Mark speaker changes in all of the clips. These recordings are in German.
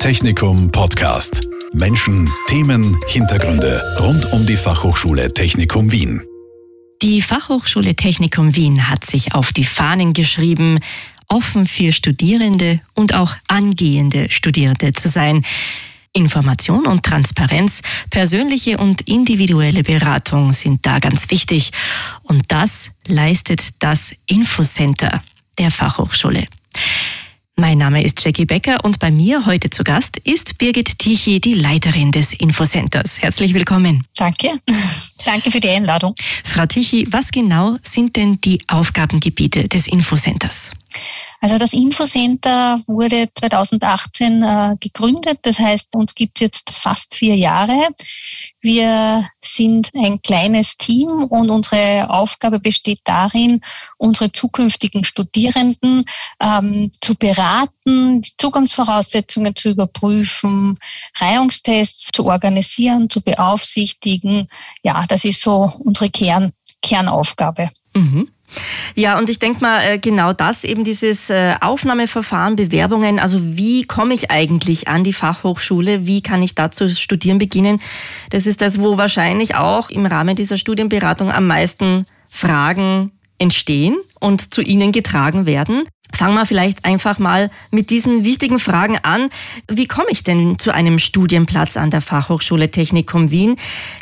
Speaker 1: Technikum Podcast. Menschen, Themen, Hintergründe rund um die Fachhochschule Technikum Wien.
Speaker 2: Die Fachhochschule Technikum Wien hat sich auf die Fahnen geschrieben, offen für Studierende und auch angehende Studierende zu sein. Information und Transparenz, persönliche und individuelle Beratung sind da ganz wichtig. Und das leistet das Infocenter der Fachhochschule. Mein Name ist Jackie Becker und bei mir heute zu Gast ist Birgit Tichy, die Leiterin des Infocenters. Herzlich willkommen.
Speaker 3: Danke. Danke für die Einladung.
Speaker 2: Frau Tichy, was genau sind denn die Aufgabengebiete des Infocenters?
Speaker 3: Also das Infocenter wurde 2018 äh, gegründet. Das heißt, uns gibt es jetzt fast vier Jahre. Wir sind ein kleines Team und unsere Aufgabe besteht darin, unsere zukünftigen Studierenden ähm, zu beraten, die Zugangsvoraussetzungen zu überprüfen, Reihungstests zu organisieren, zu beaufsichtigen. Ja, das ist so unsere Kern, Kernaufgabe.
Speaker 2: Mhm. Ja, und ich denke mal, äh, genau das, eben dieses äh, Aufnahmeverfahren, Bewerbungen, also wie komme ich eigentlich an die Fachhochschule, wie kann ich dazu studieren beginnen, das ist das, wo wahrscheinlich auch im Rahmen dieser Studienberatung am meisten Fragen entstehen und zu Ihnen getragen werden. Fangen wir vielleicht einfach mal mit diesen wichtigen Fragen an. Wie komme ich denn zu einem Studienplatz an der Fachhochschule Technikum Wien?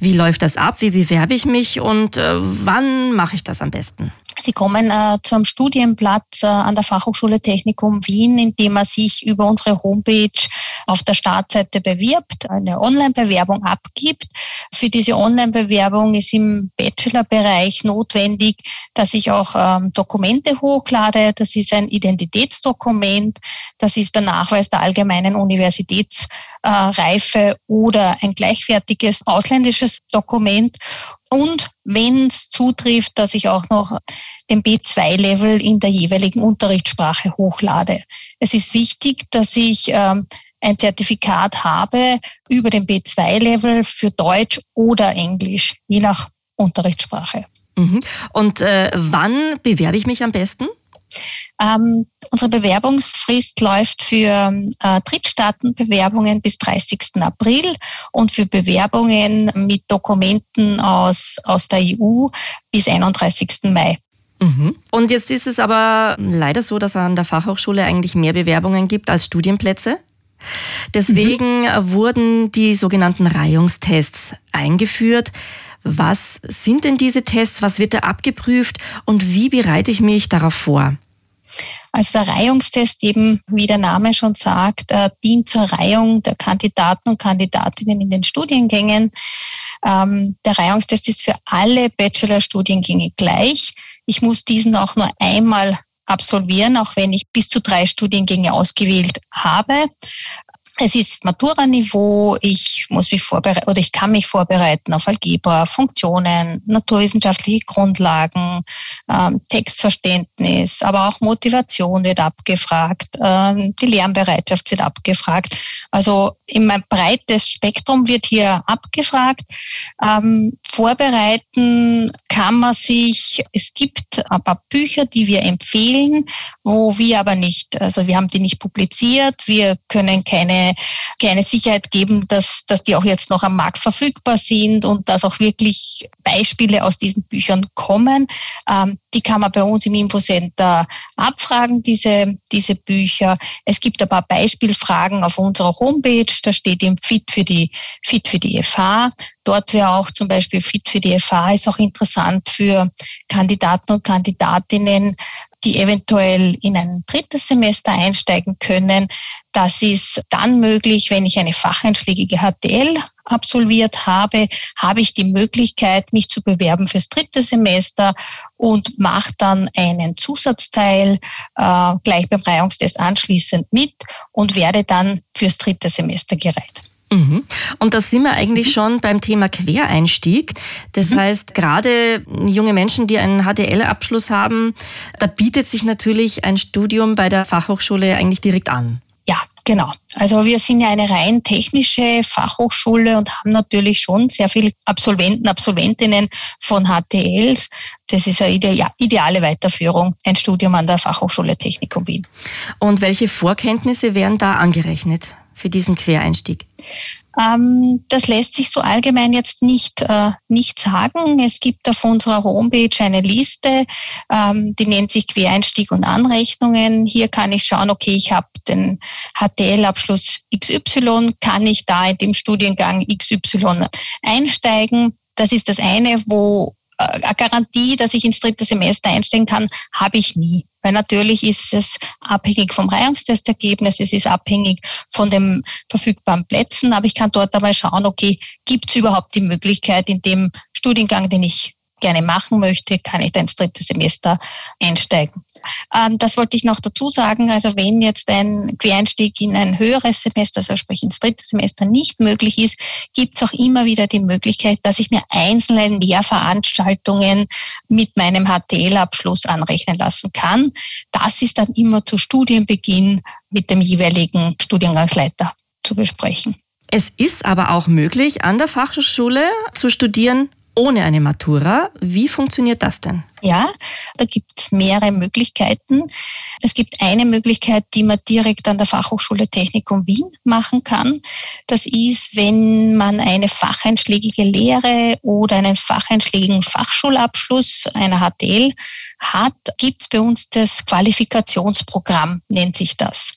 Speaker 2: Wie läuft das ab? Wie bewerbe ich mich und äh, wann mache ich das am besten?
Speaker 3: Sie kommen äh, zu Studienplatz äh, an der Fachhochschule Technikum Wien, indem man sich über unsere Homepage auf der Startseite bewirbt, eine Online-Bewerbung abgibt. Für diese Online-Bewerbung ist im Bachelor-Bereich notwendig, dass ich auch ähm, Dokumente hochlade. Das ist ein Identitätsdokument, das ist der Nachweis der allgemeinen Universitätsreife äh, oder ein gleichwertiges ausländisches Dokument. Und wenn es zutrifft, dass ich auch noch den B2-Level in der jeweiligen Unterrichtssprache hochlade. Es ist wichtig, dass ich ähm, ein Zertifikat habe über den B2-Level für Deutsch oder Englisch, je nach Unterrichtssprache.
Speaker 2: Mhm. Und äh, wann bewerbe ich mich am besten?
Speaker 3: Ähm, unsere Bewerbungsfrist läuft für äh, Drittstaatenbewerbungen bis 30. April und für Bewerbungen mit Dokumenten aus, aus der EU bis 31. Mai.
Speaker 2: Mhm. Und jetzt ist es aber leider so, dass an der Fachhochschule eigentlich mehr Bewerbungen gibt als Studienplätze. Deswegen mhm. wurden die sogenannten Reihungstests eingeführt. Was sind denn diese Tests? Was wird da abgeprüft? Und wie bereite ich mich darauf vor?
Speaker 3: Also der Reihungstest eben, wie der Name schon sagt, äh, dient zur Reihung der Kandidaten und Kandidatinnen in den Studiengängen. Ähm, der Reihungstest ist für alle Bachelorstudiengänge gleich. Ich muss diesen auch nur einmal absolvieren, auch wenn ich bis zu drei Studiengänge ausgewählt habe. Es ist Matura-Niveau. Ich muss mich vorbereiten oder ich kann mich vorbereiten auf Algebra, Funktionen, naturwissenschaftliche Grundlagen, ähm, Textverständnis, aber auch Motivation wird abgefragt, ähm, die Lernbereitschaft wird abgefragt. Also immer ein breites Spektrum wird hier abgefragt. Ähm, vorbereiten kann man sich. Es gibt ein paar Bücher, die wir empfehlen, wo wir aber nicht, also wir haben die nicht publiziert. Wir können keine keine, Sicherheit geben, dass, dass die auch jetzt noch am Markt verfügbar sind und dass auch wirklich Beispiele aus diesen Büchern kommen. Ähm, die kann man bei uns im Infocenter abfragen, diese, diese Bücher. Es gibt ein paar Beispielfragen auf unserer Homepage. Da steht im Fit für die, Fit für die FH. Dort wäre auch zum Beispiel Fit für die FH ist auch interessant für Kandidaten und Kandidatinnen, die eventuell in ein drittes Semester einsteigen können. Das ist dann möglich, wenn ich eine facheinschlägige HTL absolviert habe, habe ich die Möglichkeit, mich zu bewerben fürs dritte Semester und mache dann einen Zusatzteil äh, gleich beim Reihungstest anschließend mit und werde dann fürs dritte Semester gereiht.
Speaker 2: Mhm. Und da sind wir eigentlich mhm. schon beim Thema Quereinstieg. Das mhm. heißt, gerade junge Menschen, die einen HTL-Abschluss haben, da bietet sich natürlich ein Studium bei der Fachhochschule eigentlich direkt an.
Speaker 3: Ja, genau. Also wir sind ja eine rein technische Fachhochschule und haben natürlich schon sehr viele Absolventen, Absolventinnen von HTLs. Das ist eine ideale Weiterführung, ein Studium an der Fachhochschule Technikum Wien.
Speaker 2: Und welche Vorkenntnisse werden da angerechnet? Für diesen Quereinstieg?
Speaker 3: Ähm, das lässt sich so allgemein jetzt nicht, äh, nicht sagen. Es gibt auf unserer Homepage eine Liste, ähm, die nennt sich Quereinstieg und Anrechnungen. Hier kann ich schauen, okay, ich habe den HTL-Abschluss XY, kann ich da in dem Studiengang XY einsteigen? Das ist das eine, wo eine Garantie, dass ich ins dritte Semester einsteigen kann, habe ich nie. Weil natürlich ist es abhängig vom Reihungstestergebnis, es ist abhängig von den verfügbaren Plätzen, aber ich kann dort einmal schauen, okay, gibt es überhaupt die Möglichkeit in dem Studiengang, den ich gerne machen möchte, kann ich da ins dritte Semester einsteigen. Ähm, das wollte ich noch dazu sagen. Also wenn jetzt ein Quereinstieg in ein höheres Semester, also sprich ins dritte Semester nicht möglich ist, gibt es auch immer wieder die Möglichkeit, dass ich mir einzelne Lehrveranstaltungen mit meinem HTL-Abschluss anrechnen lassen kann. Das ist dann immer zu Studienbeginn mit dem jeweiligen Studiengangsleiter zu besprechen.
Speaker 2: Es ist aber auch möglich, an der Fachhochschule zu studieren ohne eine Matura. Wie funktioniert das denn?
Speaker 3: Ja, da gibt es mehrere Möglichkeiten. Es gibt eine Möglichkeit, die man direkt an der Fachhochschule Technikum Wien machen kann. Das ist, wenn man eine facheinschlägige Lehre oder einen facheinschlägigen Fachschulabschluss einer HTL hat, gibt es bei uns das Qualifikationsprogramm, nennt sich das.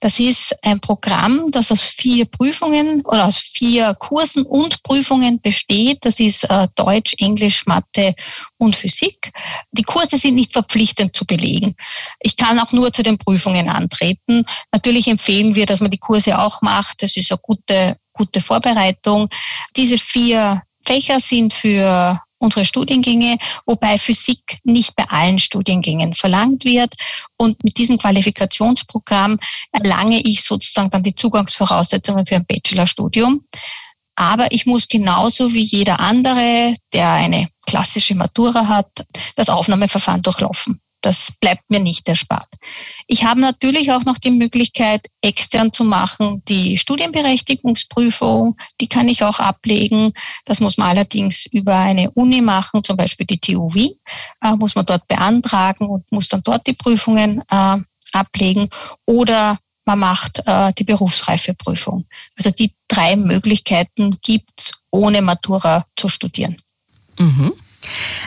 Speaker 3: Das ist ein Programm, das aus vier Prüfungen oder aus vier Kursen und Prüfungen besteht. Das ist äh, Deutsch, Englisch, Mathe und Physik. Die Kurse sind nicht verpflichtend zu belegen. Ich kann auch nur zu den Prüfungen antreten. Natürlich empfehlen wir, dass man die Kurse auch macht. Das ist eine gute, gute Vorbereitung. Diese vier Fächer sind für unsere Studiengänge, wobei Physik nicht bei allen Studiengängen verlangt wird. Und mit diesem Qualifikationsprogramm erlange ich sozusagen dann die Zugangsvoraussetzungen für ein Bachelorstudium. Aber ich muss genauso wie jeder andere, der eine klassische Matura hat, das Aufnahmeverfahren durchlaufen. Das bleibt mir nicht erspart. Ich habe natürlich auch noch die Möglichkeit, extern zu machen, die Studienberechtigungsprüfung, die kann ich auch ablegen. Das muss man allerdings über eine Uni machen, zum Beispiel die TU Wien, äh, muss man dort beantragen und muss dann dort die Prüfungen äh, ablegen. Oder man macht äh, die Berufsreifeprüfung. Also die drei Möglichkeiten gibt's ohne Matura zu studieren.
Speaker 2: Mhm.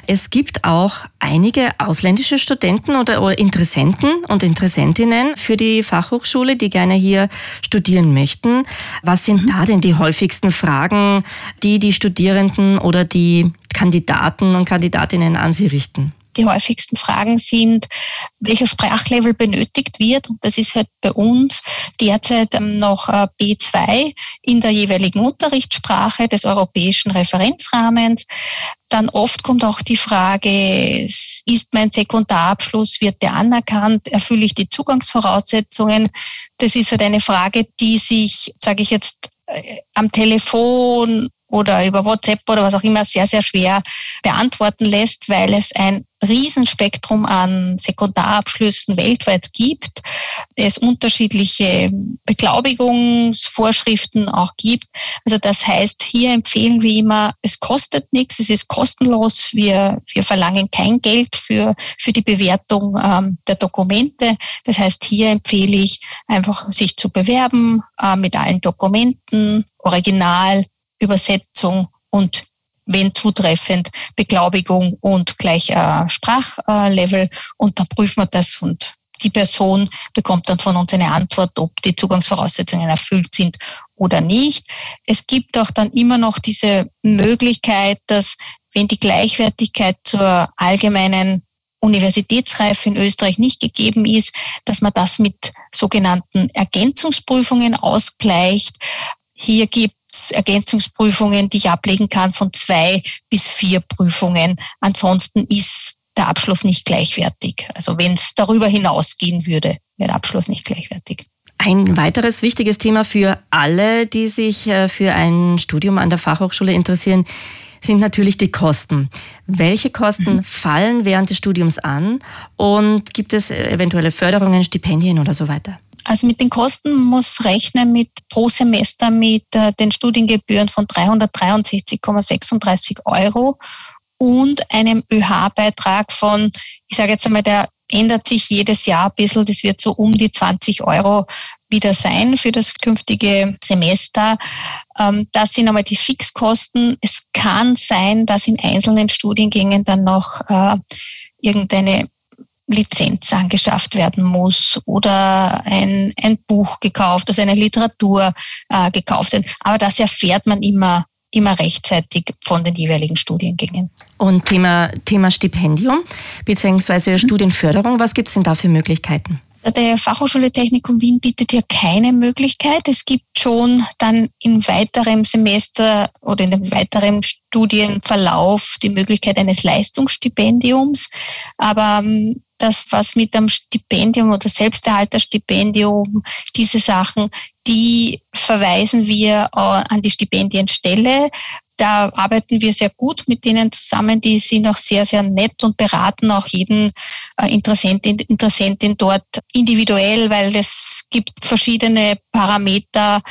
Speaker 2: Es gibt auch einige ausländische Studenten oder, Interessenten und Interessentinnen für die Fachhochschule, die gerne hier studieren möchten. Was sind mhm. da denn die häufigsten Fragen, die die Studierenden oder die Kandidaten und Kandidatinnen an Sie richten?
Speaker 3: Die häufigsten Fragen sind, welcher Sprachlevel benötigt wird. Und das ist halt bei uns derzeit ähm, noch äh, B2 in der jeweiligen Unterrichtssprache des europäischen Referenzrahmens. Dann oft kommt auch die Frage, ist mein Sekundarabschluss, wird der anerkannt, erfülle ich die Zugangsvoraussetzungen? Das ist halt eine Frage, die sich, sage ich jetzt, äh, am Telefon oder über WhatsApp oder was auch immer sehr, sehr schwer beantworten lässt, weil es ein Riesenspektrum an Sekundarabschlüssen weltweit gibt, es unterschiedliche Beglaubigungsvorschriften auch gibt. Also das heißt, hier empfehlen wir immer, es kostet nichts, es ist kostenlos. Wir, wir verlangen kein Geld für, für die Bewertung ähm, der Dokumente. Das heißt, hier empfehle ich einfach, sich zu bewerben äh, mit allen Dokumenten, Original, Übersetzung und wenn zutreffend Beglaubigung und gleich äh, Sprachlevel und dann prüfen wir das und die Person bekommt dann von uns eine Antwort, ob die Zugangsvoraussetzungen erfüllt sind oder nicht. Es gibt auch dann immer noch diese Möglichkeit, dass wenn die Gleichwertigkeit zur allgemeinen Universitätsreife in Österreich nicht gegeben ist, dass man das mit sogenannten Ergänzungsprüfungen ausgleicht. Hier gibt Ergänzungsprüfungen, die ich ablegen kann, von zwei bis vier Prüfungen. Ansonsten ist der Abschluss nicht gleichwertig. Also wenn es darüber hinausgehen würde, wäre der Abschluss nicht gleichwertig.
Speaker 2: Ein weiteres wichtiges Thema für alle, die sich äh, für ein Studium an der Fachhochschule interessieren, sind natürlich die Kosten. Welche Kosten mhm. fallen während des Studiums an und gibt es eventuelle Förderungen, Stipendien oder so weiter?
Speaker 3: Also mit den Kosten muss rechnen mit pro Semester mit äh, den Studiengebühren von 363,36 Euro und einem ÖH-Beitrag von, ich sage jetzt einmal, der ändert sich jedes Jahr ein bisschen. Das wird so um die 20 Euro wieder sein für das künftige Semester. Ähm, das sind einmal die Fixkosten. Es kann sein, dass in einzelnen Studiengängen dann noch äh, irgendeine Lizenz angeschafft werden muss oder ein, ein Buch gekauft, also eine Literatur äh, gekauft wird. Aber das erfährt man immer immer rechtzeitig von den jeweiligen Studiengängen.
Speaker 2: Und Thema, Thema Stipendium bzw. Mhm. Studienförderung, was gibt es denn da für Möglichkeiten?
Speaker 3: Der Fachhochschule Technikum Wien bietet hier keine Möglichkeit. Es gibt schon dann in weiterem Semester oder in dem weiteren Studienverlauf die Möglichkeit eines Leistungsstipendiums. Aber ähm, das, was mit dem Stipendium oder Selbsterhalterstipendium, diese Sachen, die verweisen wir äh, an die Stipendienstelle. Da arbeiten wir sehr gut mit denen zusammen. Die sind auch sehr, sehr nett und beraten auch jeden äh, Interessentin, Interessentin dort individuell, weil es gibt verschiedene Parameter,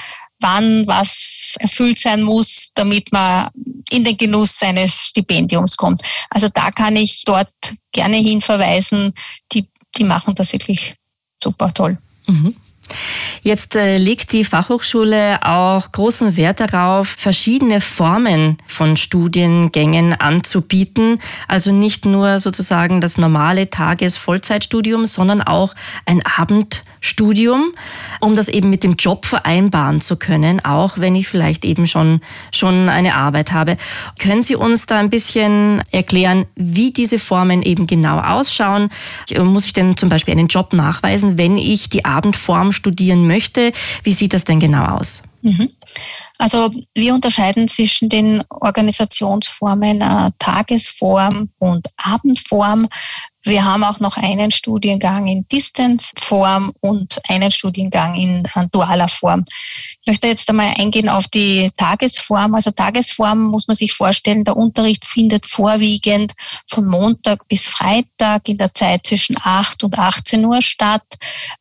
Speaker 3: wann was erfüllt sein muss, damit man in den Genuss seines Stipendiums kommt. Also da kann ich dort gerne hinverweisen. Die, die machen das wirklich super toll. Mhm.
Speaker 2: Jetzt äh, legt die Fachhochschule auch großen Wert darauf, verschiedene Formen von Studiengängen anzubieten. Also nicht nur sozusagen das normale Tages-Vollzeitstudium, sondern auch ein Abendstudium, um das eben mit dem Job vereinbaren zu können, auch wenn ich vielleicht eben schon, schon eine Arbeit habe. Können Sie uns da ein bisschen erklären, wie diese Formen eben genau ausschauen? Muss ich denn zum Beispiel einen Job nachweisen, wenn ich die Abendform studieren möchte. Wie sieht das denn genau aus? Mhm.
Speaker 3: Also wir unterscheiden zwischen den Organisationsformen äh, Tagesform und Abendform. Wir haben auch noch einen Studiengang in Distance-Form und einen Studiengang in dualer Form. Ich möchte jetzt einmal eingehen auf die Tagesform. Also Tagesform muss man sich vorstellen, der Unterricht findet vorwiegend von Montag bis Freitag in der Zeit zwischen 8 und 18 Uhr statt.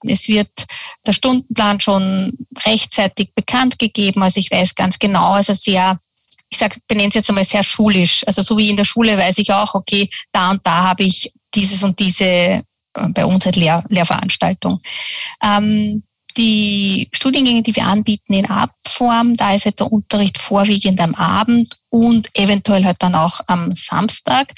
Speaker 3: Es wird der Stundenplan schon rechtzeitig bekannt gegeben. Also ich weiß ganz genau, also sehr ich benenne es jetzt einmal sehr schulisch. Also so wie in der Schule weiß ich auch, okay, da und da habe ich dieses und diese äh, bei uns halt Lehr Lehrveranstaltung. Ähm, die Studiengänge, die wir anbieten in Abendform, da ist halt der Unterricht vorwiegend am Abend und eventuell halt dann auch am Samstag.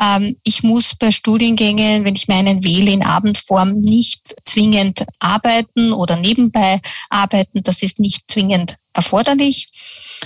Speaker 3: Ähm, ich muss bei Studiengängen, wenn ich meinen wähle, in Abendform nicht zwingend arbeiten oder nebenbei arbeiten. Das ist nicht zwingend erforderlich.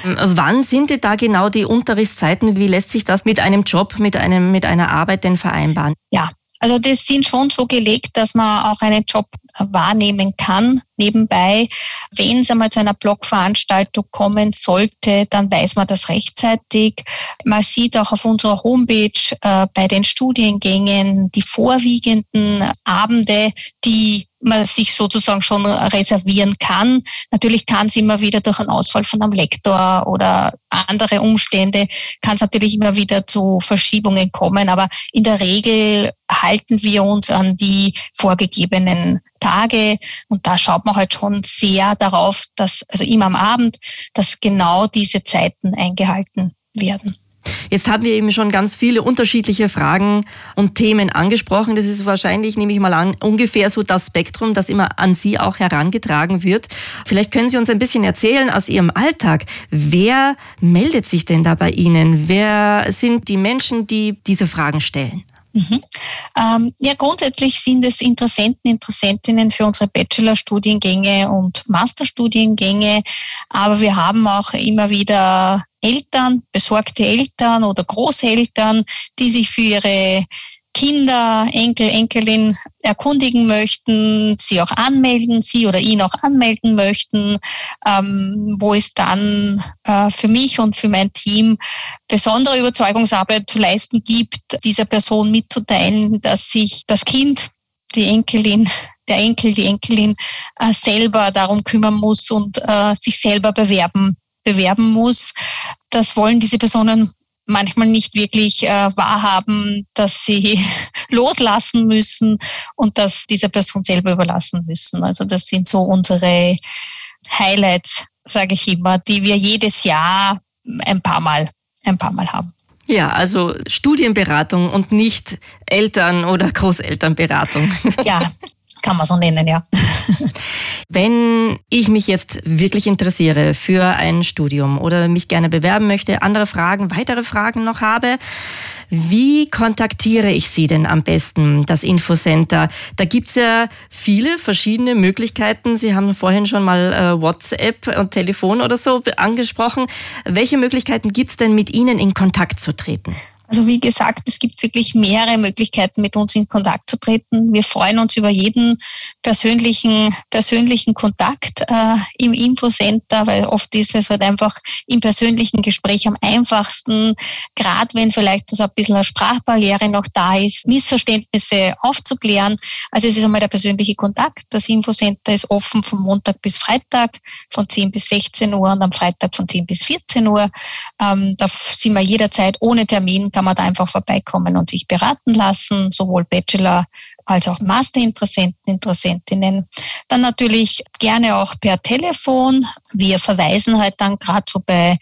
Speaker 2: Wann sind da genau die Unterrichtszeiten? Wie lässt sich das mit einem Job, mit, einem, mit einer Arbeit denn vereinbaren?
Speaker 3: Ja, also das sind schon so gelegt, dass man auch einen Job wahrnehmen kann nebenbei. Wenn es einmal zu einer Blogveranstaltung kommen sollte, dann weiß man das rechtzeitig. Man sieht auch auf unserer Homepage äh, bei den Studiengängen die vorwiegenden Abende, die man sich sozusagen schon reservieren kann. Natürlich kann es immer wieder durch einen Ausfall von einem Lektor oder andere Umstände, kann es natürlich immer wieder zu Verschiebungen kommen, aber in der Regel halten wir uns an die vorgegebenen Tage und da schaut man halt schon sehr darauf, dass, also immer am Abend, dass genau diese Zeiten eingehalten werden.
Speaker 2: Jetzt haben wir eben schon ganz viele unterschiedliche Fragen und Themen angesprochen. Das ist wahrscheinlich, nehme ich mal an, ungefähr so das Spektrum, das immer an Sie auch herangetragen wird. Vielleicht können Sie uns ein bisschen erzählen aus Ihrem Alltag. Wer meldet sich denn da bei Ihnen? Wer sind die Menschen, die diese Fragen stellen?
Speaker 3: Mhm. Ähm, ja, grundsätzlich sind es Interessenten, Interessentinnen für unsere Bachelorstudiengänge und Masterstudiengänge, aber wir haben auch immer wieder Eltern, besorgte Eltern oder Großeltern, die sich für ihre Kinder, Enkel, Enkelin erkundigen möchten, sie auch anmelden, sie oder ihn auch anmelden möchten, ähm, wo es dann äh, für mich und für mein Team besondere Überzeugungsarbeit zu leisten gibt, dieser Person mitzuteilen, dass sich das Kind, die Enkelin, der Enkel, die Enkelin äh, selber darum kümmern muss und äh, sich selber bewerben bewerben muss. Das wollen diese Personen manchmal nicht wirklich äh, wahrhaben, dass sie loslassen müssen und das dieser Person selber überlassen müssen. Also das sind so unsere Highlights, sage ich immer, die wir jedes Jahr ein paar Mal, ein paar Mal haben.
Speaker 2: Ja, also Studienberatung und nicht Eltern- oder Großelternberatung.
Speaker 3: Ja, kann man so nennen, ja.
Speaker 2: Wenn ich mich jetzt wirklich interessiere für ein Studium oder mich gerne bewerben möchte, andere Fragen, weitere Fragen noch habe, wie kontaktiere ich Sie denn am besten, das Infocenter? Da gibt es ja viele verschiedene Möglichkeiten. Sie haben vorhin schon mal äh, WhatsApp und Telefon oder so angesprochen. Welche Möglichkeiten gibt es denn, mit Ihnen in Kontakt zu treten?
Speaker 3: Also wie gesagt, es gibt wirklich mehrere Möglichkeiten, mit uns in Kontakt zu treten. Wir freuen uns über jeden persönlichen, persönlichen Kontakt äh, im Infocenter, weil oft ist es halt einfach im persönlichen Gespräch am einfachsten, gerade wenn vielleicht so ein bisschen eine Sprachbarriere noch da ist, Missverständnisse aufzuklären. Also es ist einmal der persönliche Kontakt. Das Infocenter ist offen von Montag bis Freitag von 10 bis 16 Uhr und am Freitag von 10 bis 14 Uhr. Ähm, da sind wir jederzeit ohne Termin, kann man da einfach vorbeikommen und sich beraten lassen, sowohl Bachelor als auch Masterinteressenten, Interessentinnen. Dann natürlich gerne auch per Telefon. Wir verweisen halt dann gerade so bei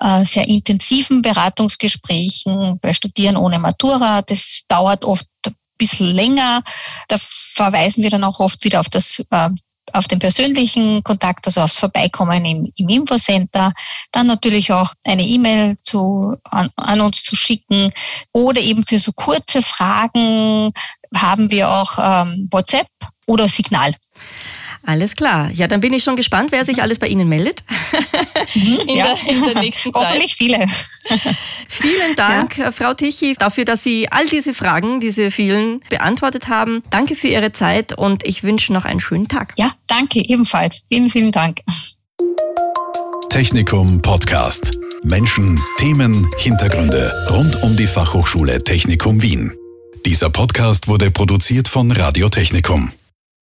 Speaker 3: äh, sehr intensiven Beratungsgesprächen, bei Studieren ohne Matura. Das dauert oft ein bisschen länger. Da verweisen wir dann auch oft wieder auf das äh, auf den persönlichen Kontakt, also aufs Vorbeikommen im, im Infocenter, dann natürlich auch eine E-Mail zu, an, an uns zu schicken oder eben für so kurze Fragen haben wir auch ähm, WhatsApp oder Signal.
Speaker 2: Alles klar. Ja, dann bin ich schon gespannt, wer sich alles bei Ihnen meldet.
Speaker 3: Mhm, in, ja. der, in, der, nächsten Zeit. Hoffentlich viele.
Speaker 2: Vielen Dank, ja. Frau Tichy, dafür, dass Sie all diese Fragen, diese vielen, beantwortet haben. Danke für Ihre Zeit und ich wünsche noch einen schönen Tag.
Speaker 3: Ja, danke ebenfalls. Vielen, vielen Dank.
Speaker 1: Technikum Podcast. Menschen, Themen, Hintergründe rund um die Fachhochschule Technikum Wien. Dieser Podcast wurde produziert von Radio Technikum.